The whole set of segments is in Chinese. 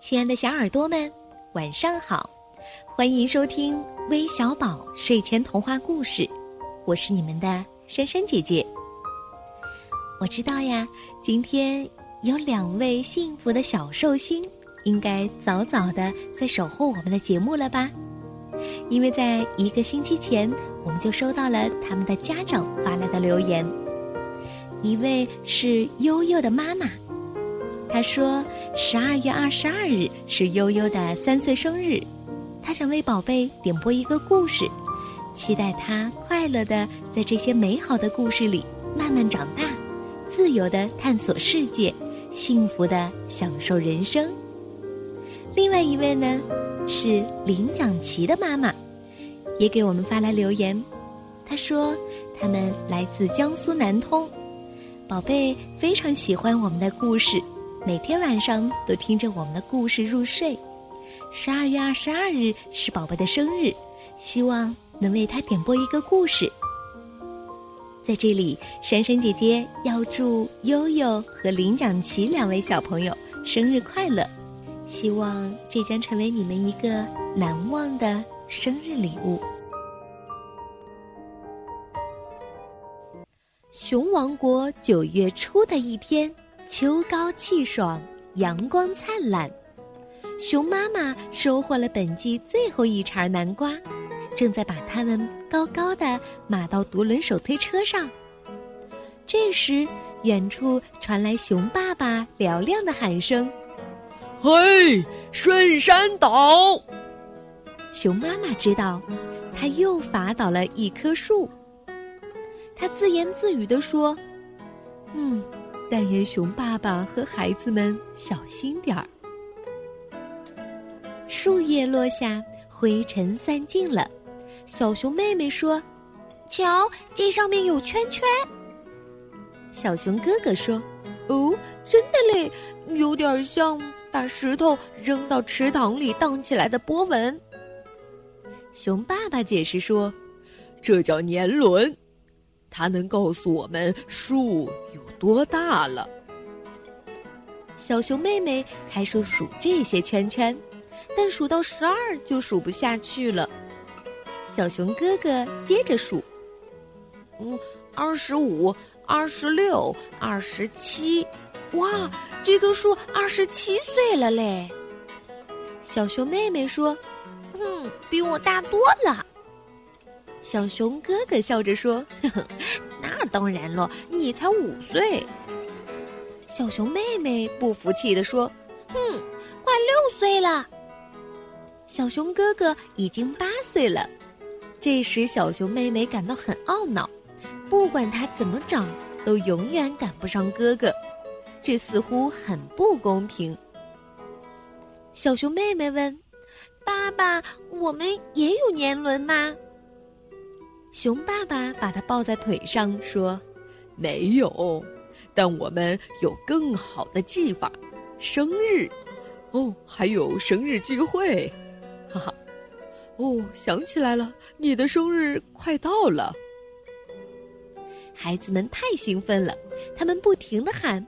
亲爱的小耳朵们，晚上好！欢迎收听微小宝睡前童话故事，我是你们的珊珊姐姐。我知道呀，今天有两位幸福的小寿星，应该早早的在守候我们的节目了吧？因为在一个星期前，我们就收到了他们的家长发来的留言，一位是悠悠的妈妈。他说：“十二月二十二日是悠悠的三岁生日，他想为宝贝点播一个故事，期待他快乐的在这些美好的故事里慢慢长大，自由的探索世界，幸福的享受人生。”另外一位呢，是林蒋琪的妈妈，也给我们发来留言，她说：“他们来自江苏南通，宝贝非常喜欢我们的故事。”每天晚上都听着我们的故事入睡。十二月二十二日是宝宝的生日，希望能为他点播一个故事。在这里，珊珊姐姐要祝悠悠和林蒋琪两位小朋友生日快乐，希望这将成为你们一个难忘的生日礼物。熊王国九月初的一天。秋高气爽，阳光灿烂，熊妈妈收获了本季最后一茬南瓜，正在把它们高高的码到独轮手推车上。这时，远处传来熊爸爸嘹亮的喊声：“嘿，顺山倒！”熊妈妈知道，他又伐倒了一棵树。他自言自语地说：“嗯。”但愿熊爸爸和孩子们小心点儿。树叶落下，灰尘散尽了。小熊妹妹说：“瞧，这上面有圈圈。”小熊哥哥说：“哦，真的嘞，有点像把石头扔到池塘里荡起来的波纹。”熊爸爸解释说：“这叫年轮，它能告诉我们树有。”多大了？小熊妹妹开始数这些圈圈，但数到十二就数不下去了。小熊哥哥接着数：“嗯，二十五，二十六，二十七，哇，这棵树二十七岁了嘞！”小熊妹妹说：“嗯，比我大多了。”小熊哥哥笑着说：“呵呵。”那当然了，你才五岁。小熊妹妹不服气地说：“哼，快六岁了。”小熊哥哥已经八岁了。这时，小熊妹妹感到很懊恼，不管他怎么长，都永远赶不上哥哥，这似乎很不公平。小熊妹妹问：“爸爸，我们也有年轮吗？”熊爸爸把它抱在腿上说：“没有，但我们有更好的技法，生日，哦，还有生日聚会，哈哈，哦，想起来了，你的生日快到了。”孩子们太兴奋了，他们不停的喊：“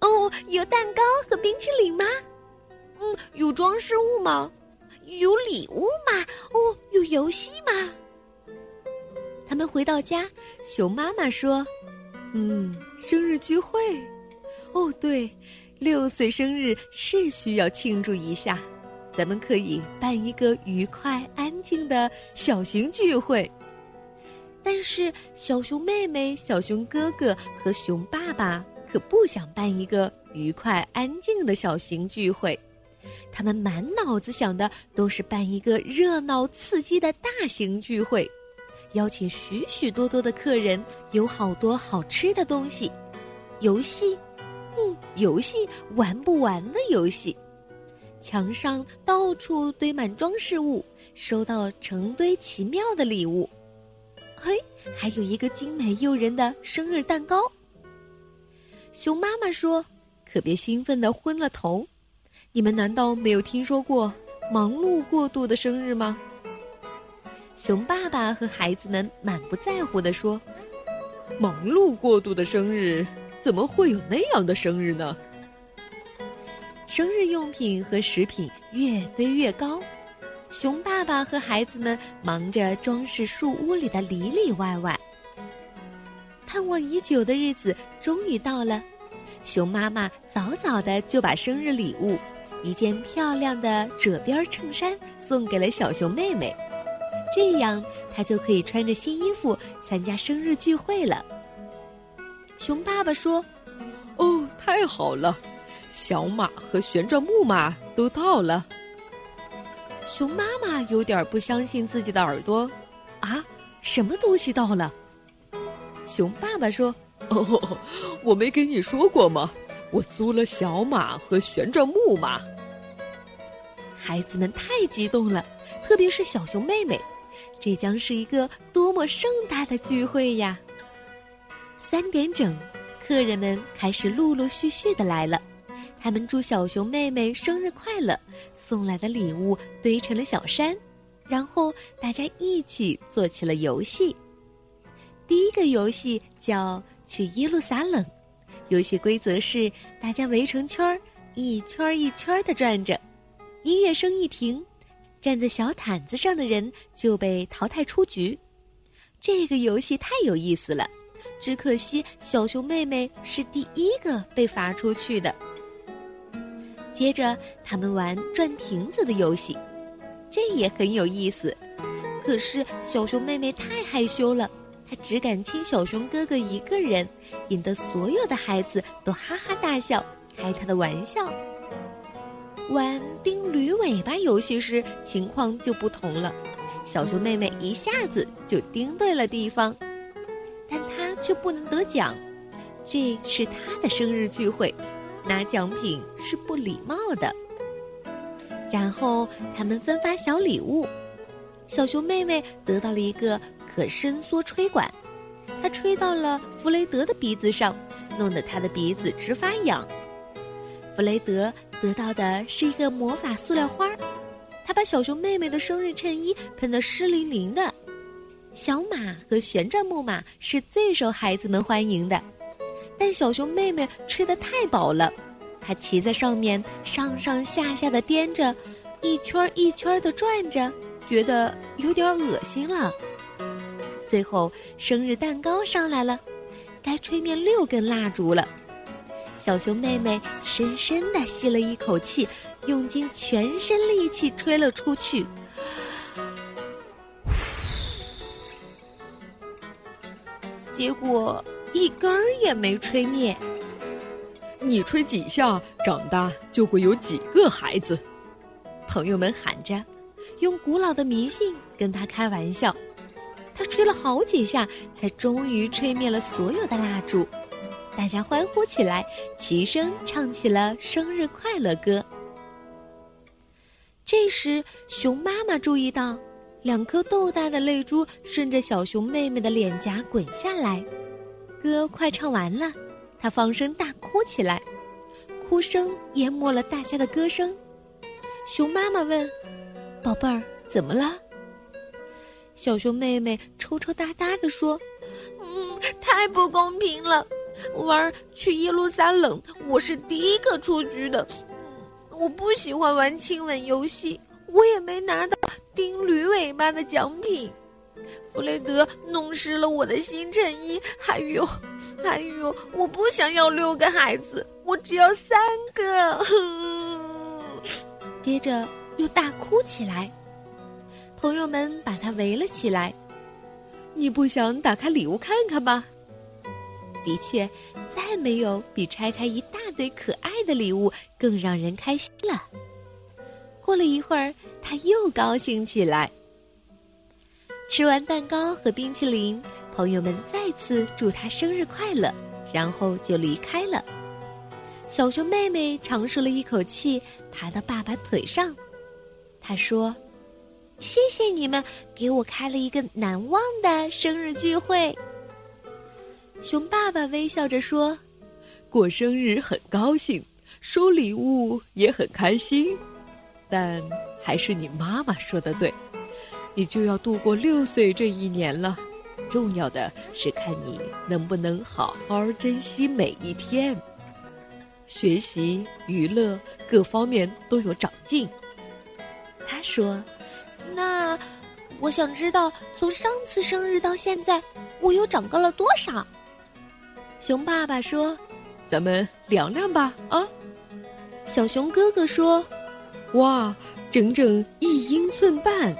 哦，有蛋糕和冰淇淋吗？嗯，有装饰物吗？有礼物吗？哦，有游戏吗？”他们回到家，熊妈妈说：“嗯，生日聚会，哦，对，六岁生日是需要庆祝一下，咱们可以办一个愉快、安静的小型聚会。但是，小熊妹妹、小熊哥哥和熊爸爸可不想办一个愉快、安静的小型聚会，他们满脑子想的都是办一个热闹、刺激的大型聚会。”邀请许许多多的客人，有好多好吃的东西，游戏，嗯，游戏玩不完的游戏，墙上到处堆满装饰物，收到成堆奇妙的礼物，嘿，还有一个精美诱人的生日蛋糕。熊妈妈说：“可别兴奋的昏了头，你们难道没有听说过忙碌过度的生日吗？”熊爸爸和孩子们满不在乎地说：“忙碌过度的生日，怎么会有那样的生日呢？”生日用品和食品越堆越高。熊爸爸和孩子们忙着装饰树屋里的里里外外。盼望已久的日子终于到了，熊妈妈早早的就把生日礼物——一件漂亮的褶边衬衫——送给了小熊妹妹，这样他就可以穿着新衣服参加生日聚会了。熊爸爸说：“哦，太好了，小马和旋转木马都到了。”熊妈妈有点不相信自己的耳朵，啊，什么东西到了？熊爸爸说：“哦，我没跟你说过吗？我租了小马和旋转木马。”孩子们太激动了，特别是小熊妹妹，这将是一个多么盛大的聚会呀！三点整，客人们开始陆陆续续的来了。他们祝小熊妹妹生日快乐，送来的礼物堆成了小山，然后大家一起做起了游戏。第一个游戏叫“去耶路撒冷”，游戏规则是大家围成圈儿，一圈一圈的转着。音乐声一停，站在小毯子上的人就被淘汰出局。这个游戏太有意思了，只可惜小熊妹妹是第一个被罚出去的。接着，他们玩转瓶子的游戏，这也很有意思。可是小熊妹妹太害羞了，她只敢亲小熊哥哥一个人，引得所有的孩子都哈哈大笑，开她的玩笑。玩钉驴尾巴游戏时，情况就不同了。小熊妹妹一下子就钉对了地方，但她却不能得奖，这是她的生日聚会。拿奖品是不礼貌的。然后他们分发小礼物，小熊妹妹得到了一个可伸缩吹管，她吹到了弗雷德的鼻子上，弄得他的鼻子直发痒。弗雷德得到的是一个魔法塑料花儿，他把小熊妹妹的生日衬衣喷得湿淋淋的。小马和旋转木马是最受孩子们欢迎的。但小熊妹妹吃的太饱了，她骑在上面上上下下的颠着，一圈一圈的转着，觉得有点恶心了。最后，生日蛋糕上来了，该吹灭六根蜡烛了。小熊妹妹深深的吸了一口气，用尽全身力气吹了出去，结果。一根儿也没吹灭。你吹几下，长大就会有几个孩子。朋友们喊着，用古老的迷信跟他开玩笑。他吹了好几下，才终于吹灭了所有的蜡烛。大家欢呼起来，齐声唱起了生日快乐歌。这时，熊妈妈注意到，两颗豆大的泪珠顺着小熊妹妹的脸颊滚下来。歌快唱完了，她放声大哭起来，哭声淹没了大家的歌声。熊妈妈问：“宝贝儿，怎么了？”小熊妹妹抽抽搭搭的说：“嗯，太不公平了！玩去耶路撒冷，我是第一个出局的。嗯，我不喜欢玩亲吻游戏，我也没拿到钉驴尾巴的奖品。”弗雷德弄湿了我的新衬衣，还有，还有，我不想要六个孩子，我只要三个。接着又大哭起来，朋友们把他围了起来。你不想打开礼物看看吗？的确，再没有比拆开一大堆可爱的礼物更让人开心了。过了一会儿，他又高兴起来。吃完蛋糕和冰淇淋，朋友们再次祝他生日快乐，然后就离开了。小熊妹妹长舒了一口气，爬到爸爸腿上。她说：“谢谢你们给我开了一个难忘的生日聚会。”熊爸爸微笑着说：“过生日很高兴，收礼物也很开心，但还是你妈妈说的对。”你就要度过六岁这一年了，重要的是看你能不能好好珍惜每一天。学习、娱乐各方面都有长进。他说：“那我想知道，从上次生日到现在，我又长高了多少？”熊爸爸说：“咱们量量吧。”啊，小熊哥哥说：“哇，整整一英寸半。”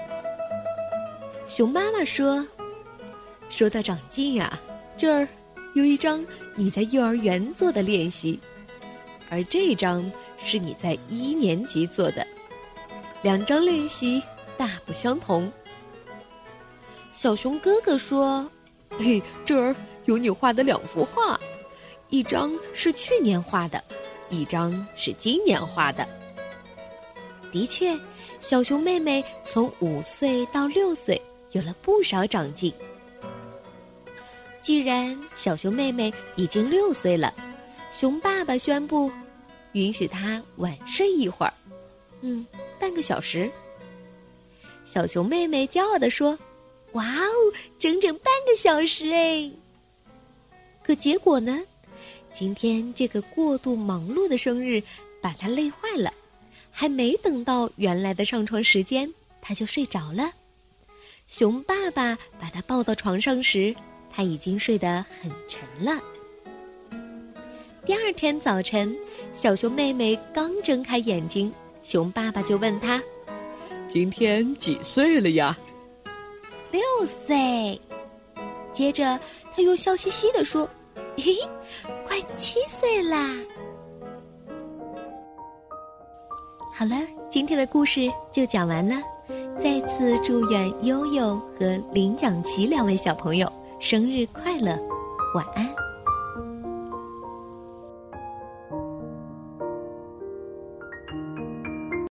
熊妈妈说：“说到长进呀，这儿有一张你在幼儿园做的练习，而这张是你在一年级做的。”两张练习大不相同。小熊哥哥说：“嘿，这儿有你画的两幅画，一张是去年画的，一张是今年画的。”的确，小熊妹妹从五岁到六岁有了不少长进。既然小熊妹妹已经六岁了，熊爸爸宣布，允许她晚睡一会儿。嗯。半个小时，小熊妹妹骄傲地说：“哇哦，整整半个小时哎！”可结果呢？今天这个过度忙碌的生日把他累坏了，还没等到原来的上床时间，他就睡着了。熊爸爸把他抱到床上时，他已经睡得很沉了。第二天早晨，小熊妹妹刚睁开眼睛。熊爸爸就问他：“今天几岁了呀？”“六岁。”接着他又笑嘻嘻的说：“嘿嘿，快七岁啦！”好了，今天的故事就讲完了。再次祝愿悠悠和林蒋琪两位小朋友生日快乐，晚安。